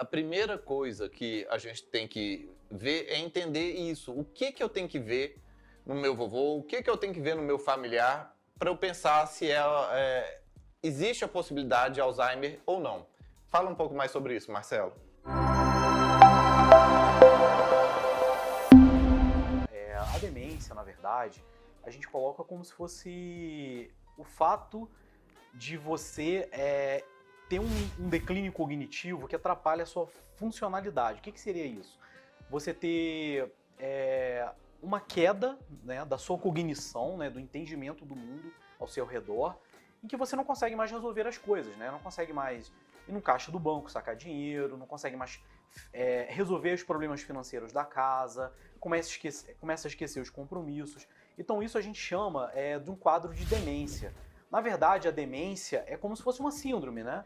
a primeira coisa que a gente tem que ver é entender isso. O que que eu tenho que ver no meu vovô? O que que eu tenho que ver no meu familiar para eu pensar se é, é, existe a possibilidade de Alzheimer ou não? Fala um pouco mais sobre isso, Marcelo. É, a demência, na verdade, a gente coloca como se fosse o fato de você é, ter um, um, declínio cognitivo que atrapalha a sua funcionalidade. O que, que seria isso? Você ter é, uma queda né, da sua cognição, né, do entendimento do mundo ao seu redor, em que você não consegue mais resolver as coisas, né? não consegue mais ir no caixa do banco sacar dinheiro, não consegue mais é, resolver os problemas financeiros da casa, começa a esquecer, começa a esquecer os compromissos. Então isso a gente chama é, de um quadro de demência. Na verdade, a demência é como se fosse uma síndrome, né?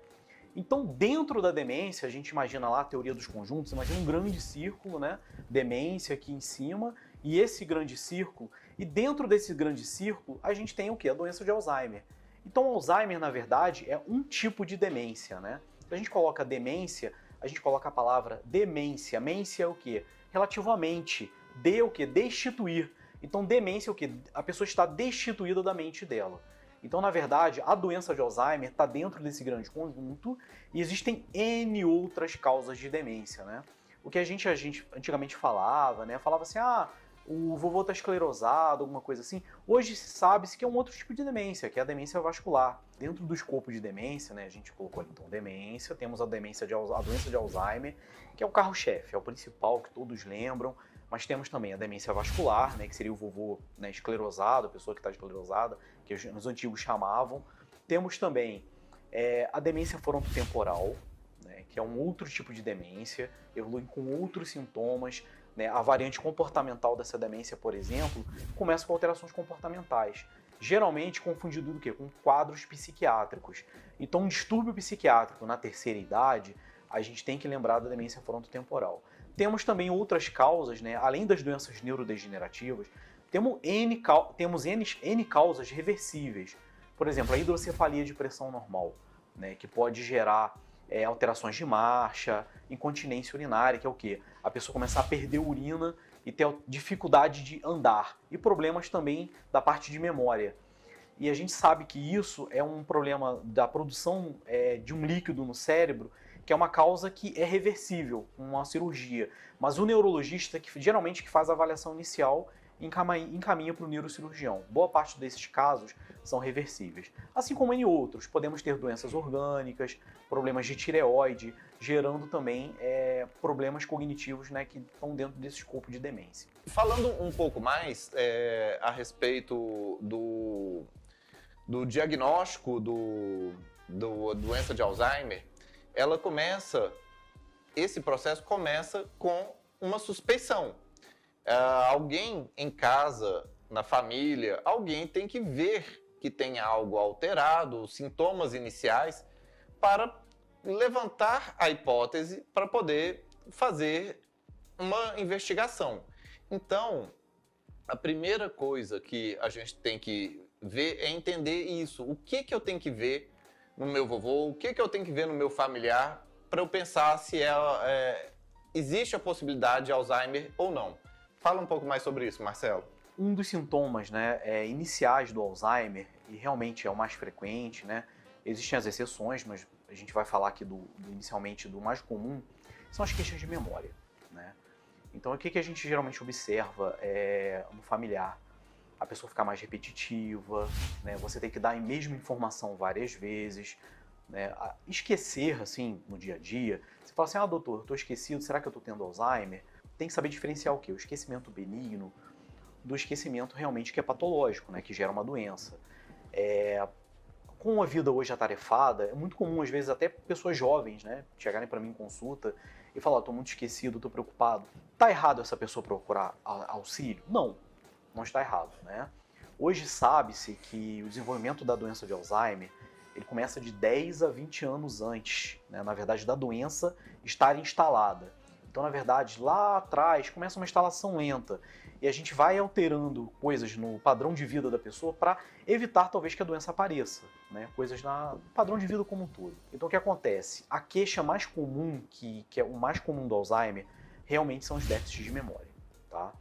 Então, dentro da demência, a gente imagina lá a teoria dos conjuntos, imagina um grande círculo, né? Demência aqui em cima, e esse grande círculo, e dentro desse grande círculo, a gente tem o que? A doença de Alzheimer. Então, Alzheimer, na verdade, é um tipo de demência, né? A gente coloca demência, a gente coloca a palavra demência. Mência é o que? Relativamente. De o que? Destituir. Então, demência é o que? A pessoa está destituída da mente dela. Então, na verdade, a doença de Alzheimer está dentro desse grande conjunto e existem N outras causas de demência, né? O que a gente, a gente antigamente falava, né? Falava assim, ah, o vovô está esclerosado, alguma coisa assim. Hoje sabe-se que é um outro tipo de demência, que é a demência vascular. Dentro do escopo de demência, né, a gente colocou então demência, temos a demência de a doença de Alzheimer, que é o carro-chefe, é o principal que todos lembram, mas temos também a demência vascular, né, que seria o vovô né, esclerosado, a pessoa que está esclerosada, que os antigos chamavam. Temos também é, a demência frontotemporal, né, que é um outro tipo de demência, evolui com outros sintomas. Né, a variante comportamental dessa demência, por exemplo, começa com alterações comportamentais, geralmente confundido do quê? com quadros psiquiátricos. Então, um distúrbio psiquiátrico na terceira idade, a gente tem que lembrar da demência frontotemporal. Temos também outras causas, né, além das doenças neurodegenerativas, temos N, temos N, N causas reversíveis. Por exemplo, a hidrocefalia de pressão normal, né, que pode gerar é, alterações de marcha, incontinência urinária, que é o quê? A pessoa começar a perder urina e ter dificuldade de andar. E problemas também da parte de memória. E a gente sabe que isso é um problema da produção é, de um líquido no cérebro que é uma causa que é reversível uma cirurgia. Mas o neurologista, que geralmente que faz a avaliação inicial, encaminha para o neurocirurgião. Boa parte desses casos são reversíveis. Assim como em outros, podemos ter doenças orgânicas, problemas de tireoide, gerando também é, problemas cognitivos né, que estão dentro desse escopo de demência. Falando um pouco mais é, a respeito do, do diagnóstico do, do doença de Alzheimer, ela começa, esse processo começa com uma suspeição. Uh, alguém em casa, na família, alguém tem que ver que tem algo alterado, sintomas iniciais, para levantar a hipótese para poder fazer uma investigação. Então, a primeira coisa que a gente tem que ver é entender isso. O que, que eu tenho que ver no meu vovô, o que, que eu tenho que ver no meu familiar para eu pensar se é, é, existe a possibilidade de Alzheimer ou não. Fala um pouco mais sobre isso, Marcelo. Um dos sintomas né, é, iniciais do Alzheimer, e realmente é o mais frequente, né? Existem as exceções, mas a gente vai falar aqui do, do inicialmente do mais comum, são as queixas de memória. Né? Então, o que, que a gente geralmente observa é, no familiar? A pessoa ficar mais repetitiva, né? Você tem que dar a mesma informação várias vezes, né? Esquecer, assim, no dia a dia. Você fala assim, ah, doutor, estou esquecido, será que eu estou tendo Alzheimer? Tem que saber diferenciar o quê? O esquecimento benigno do esquecimento realmente que é patológico, né? Que gera uma doença. É... Com a vida hoje atarefada, é muito comum, às vezes, até pessoas jovens, né? Chegarem para mim em consulta e falar, estou muito esquecido, estou preocupado. Tá errado essa pessoa procurar auxílio? Não não está errado, né? Hoje sabe-se que o desenvolvimento da doença de Alzheimer ele começa de 10 a 20 anos antes, né, na verdade, da doença estar instalada. Então, na verdade, lá atrás começa uma instalação lenta e a gente vai alterando coisas no padrão de vida da pessoa para evitar talvez que a doença apareça, né? Coisas no padrão de vida como um todo. Então o que acontece? A queixa mais comum, que, que é o mais comum do Alzheimer, realmente são os déficits de memória, tá?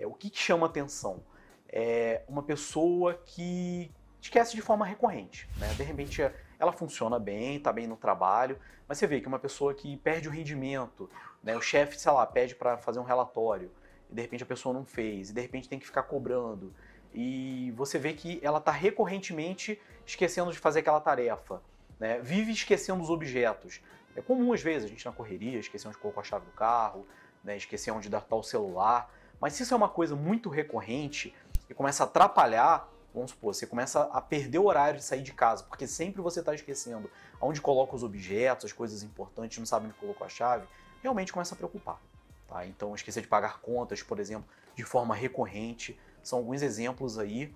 É, o que, que chama atenção? É uma pessoa que esquece de forma recorrente, né? De repente ela funciona bem, está bem no trabalho, mas você vê que uma pessoa que perde o rendimento, né? O chefe, sei lá, pede para fazer um relatório, e de repente a pessoa não fez, e de repente tem que ficar cobrando. E você vê que ela está recorrentemente esquecendo de fazer aquela tarefa. Né? Vive esquecendo os objetos. É comum às vezes a gente na correria esquecer onde colocou a chave do carro, né? esquecer onde dar o celular. Mas se isso é uma coisa muito recorrente e começa a atrapalhar, vamos supor, você começa a perder o horário de sair de casa, porque sempre você está esquecendo onde coloca os objetos, as coisas importantes, não sabe onde colocou a chave, realmente começa a preocupar. Tá? Então, esquecer de pagar contas, por exemplo, de forma recorrente, são alguns exemplos aí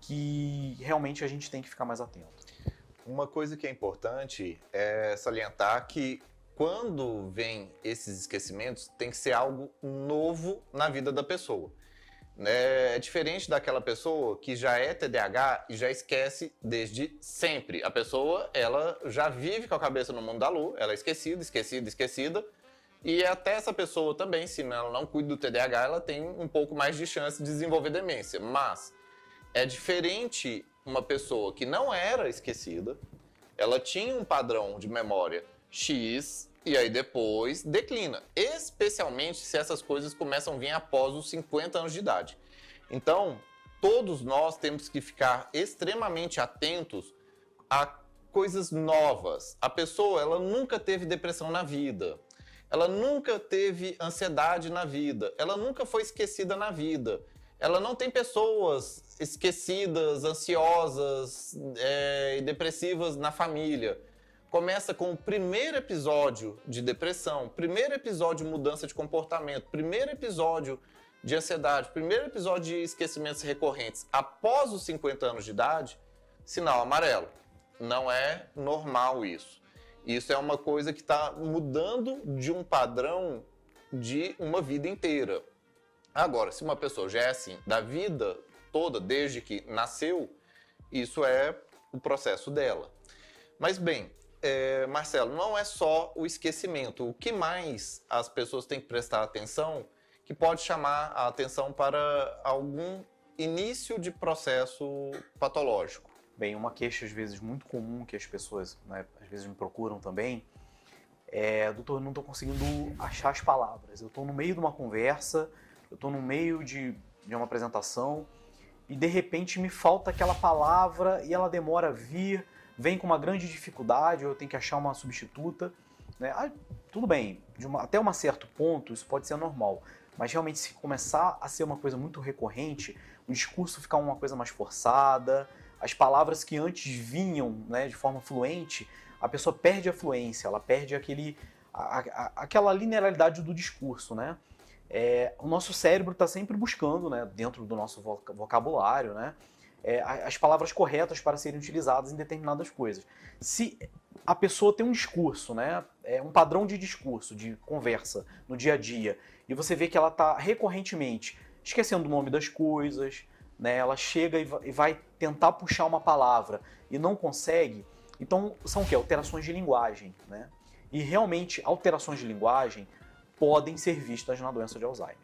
que realmente a gente tem que ficar mais atento. Uma coisa que é importante é salientar que quando vem esses esquecimentos, tem que ser algo novo na vida da pessoa. É diferente daquela pessoa que já é TDAH e já esquece desde sempre. A pessoa, ela já vive com a cabeça no mundo da lua, ela é esquecida, esquecida, esquecida, e até essa pessoa também, se ela não cuida do TDAH, ela tem um pouco mais de chance de desenvolver demência. Mas é diferente uma pessoa que não era esquecida, ela tinha um padrão de memória X e aí depois declina, especialmente se essas coisas começam a vir após os 50 anos de idade. Então, todos nós temos que ficar extremamente atentos a coisas novas. A pessoa, ela nunca teve depressão na vida. Ela nunca teve ansiedade na vida, ela nunca foi esquecida na vida. Ela não tem pessoas esquecidas, ansiosas é, e depressivas na família. Começa com o primeiro episódio de depressão, primeiro episódio de mudança de comportamento, primeiro episódio de ansiedade, primeiro episódio de esquecimentos recorrentes após os 50 anos de idade, sinal amarelo. Não é normal isso. Isso é uma coisa que está mudando de um padrão de uma vida inteira. Agora, se uma pessoa já é assim da vida toda, desde que nasceu, isso é o processo dela. Mas bem, é, Marcelo, não é só o esquecimento. O que mais as pessoas têm que prestar atenção que pode chamar a atenção para algum início de processo patológico? Bem, uma queixa às vezes muito comum que as pessoas né, às vezes me procuram também é, doutor, não estou conseguindo achar as palavras. Eu estou no meio de uma conversa, eu estou no meio de, de uma apresentação e de repente me falta aquela palavra e ela demora a vir, vem com uma grande dificuldade, ou eu tenho que achar uma substituta. Né? Ah, tudo bem, uma, até um certo ponto isso pode ser normal, mas realmente se começar a ser uma coisa muito recorrente, o discurso ficar uma coisa mais forçada, as palavras que antes vinham né, de forma fluente, a pessoa perde a fluência, ela perde aquele, a, a, aquela linearidade do discurso, né? É, o nosso cérebro está sempre buscando, né, dentro do nosso vocabulário, né, é, as palavras corretas para serem utilizadas em determinadas coisas. Se a pessoa tem um discurso, né, é um padrão de discurso, de conversa no dia a dia, e você vê que ela está recorrentemente esquecendo o nome das coisas, né? Ela chega e vai tentar puxar uma palavra e não consegue. Então, são o? Alterações de linguagem, né? E realmente, alterações de linguagem podem ser vistas na doença de Alzheimer.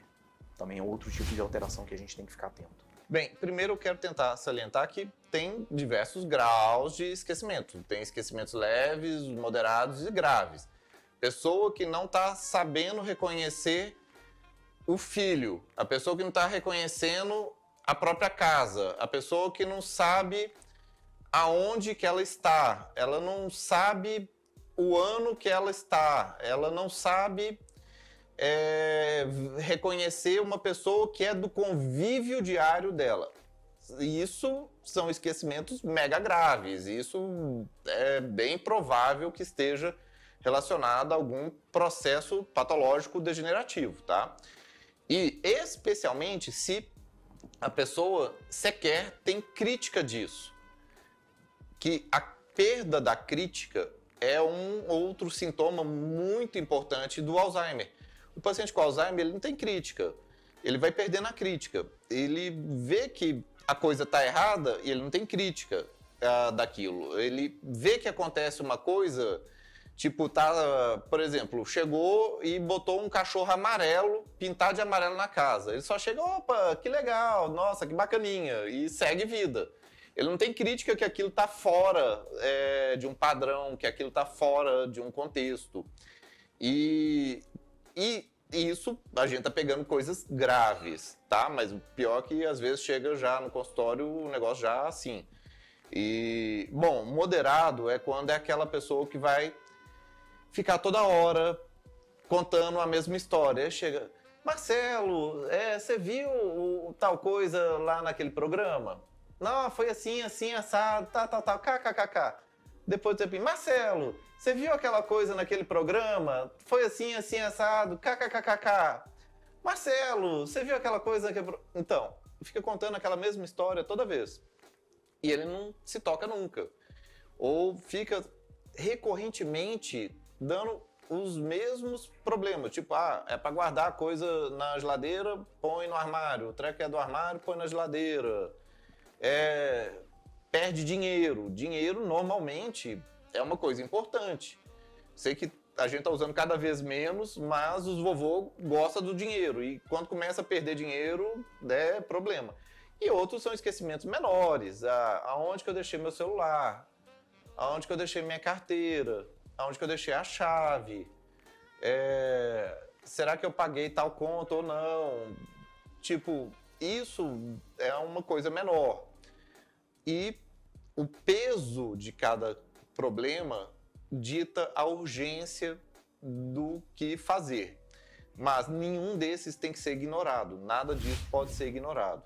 Também é outro tipo de alteração que a gente tem que ficar atento. Bem, primeiro eu quero tentar salientar que tem diversos graus de esquecimento. Tem esquecimentos leves, moderados e graves. Pessoa que não está sabendo reconhecer o filho, a pessoa que não está reconhecendo a própria casa, a pessoa que não sabe aonde que ela está, ela não sabe o ano que ela está, ela não sabe é, reconhecer uma pessoa que é do convívio diário dela. Isso são esquecimentos mega graves. Isso é bem provável que esteja relacionado a algum processo patológico degenerativo, tá? E especialmente se a pessoa sequer tem crítica disso. Que a perda da crítica é um outro sintoma muito importante do Alzheimer. O paciente com Alzheimer, ele não tem crítica. Ele vai perdendo a crítica. Ele vê que a coisa está errada e ele não tem crítica uh, daquilo. Ele vê que acontece uma coisa, tipo, tá, por exemplo, chegou e botou um cachorro amarelo, pintado de amarelo na casa. Ele só chega, opa, que legal, nossa, que bacaninha, e segue vida. Ele não tem crítica que aquilo está fora é, de um padrão, que aquilo está fora de um contexto. E, e isso a gente tá pegando coisas graves, tá? Mas o pior é que às vezes chega já no consultório o negócio já assim. E, bom, moderado é quando é aquela pessoa que vai ficar toda hora contando a mesma história. Chega, Marcelo, é, você viu o, tal coisa lá naquele programa? Não, foi assim, assim, assado, tá, tá, tá, kkkk. Depois do tempo, Marcelo, você viu aquela coisa naquele programa? Foi assim, assim, assado, kkkk. Marcelo, você viu aquela coisa naquele Então, fica contando aquela mesma história toda vez. E ele não se toca nunca. Ou fica recorrentemente dando os mesmos problemas. Tipo, ah, é para guardar a coisa na geladeira, põe no armário. O treco é do armário, põe na geladeira é, perde dinheiro. Dinheiro normalmente é uma coisa importante. Sei que a gente está usando cada vez menos, mas os vovô gostam do dinheiro. E quando começa a perder dinheiro, é problema. E outros são esquecimentos menores. Ah, aonde que eu deixei meu celular? Aonde que eu deixei minha carteira? Aonde que eu deixei a chave? É, será que eu paguei tal conta ou não? Tipo, isso é uma coisa menor. E o peso de cada problema dita a urgência do que fazer. Mas nenhum desses tem que ser ignorado, nada disso pode ser ignorado,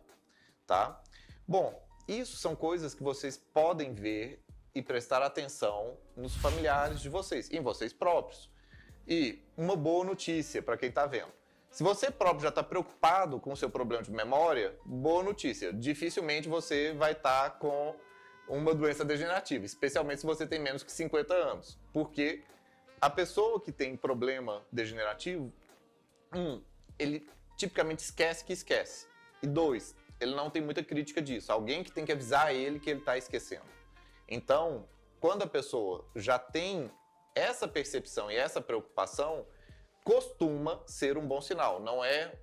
tá? Bom, isso são coisas que vocês podem ver e prestar atenção nos familiares de vocês, em vocês próprios. E uma boa notícia para quem está vendo. Se você próprio já está preocupado com o seu problema de memória, boa notícia. Dificilmente você vai estar tá com uma doença degenerativa, especialmente se você tem menos que 50 anos. Porque a pessoa que tem problema degenerativo, um, ele tipicamente esquece que esquece. E dois, ele não tem muita crítica disso. Alguém que tem que avisar ele que ele está esquecendo. Então, quando a pessoa já tem essa percepção e essa preocupação, costuma ser um bom sinal. Não é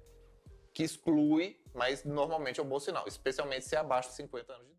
que exclui, mas normalmente é um bom sinal, especialmente se é abaixo de 50 anos de idade.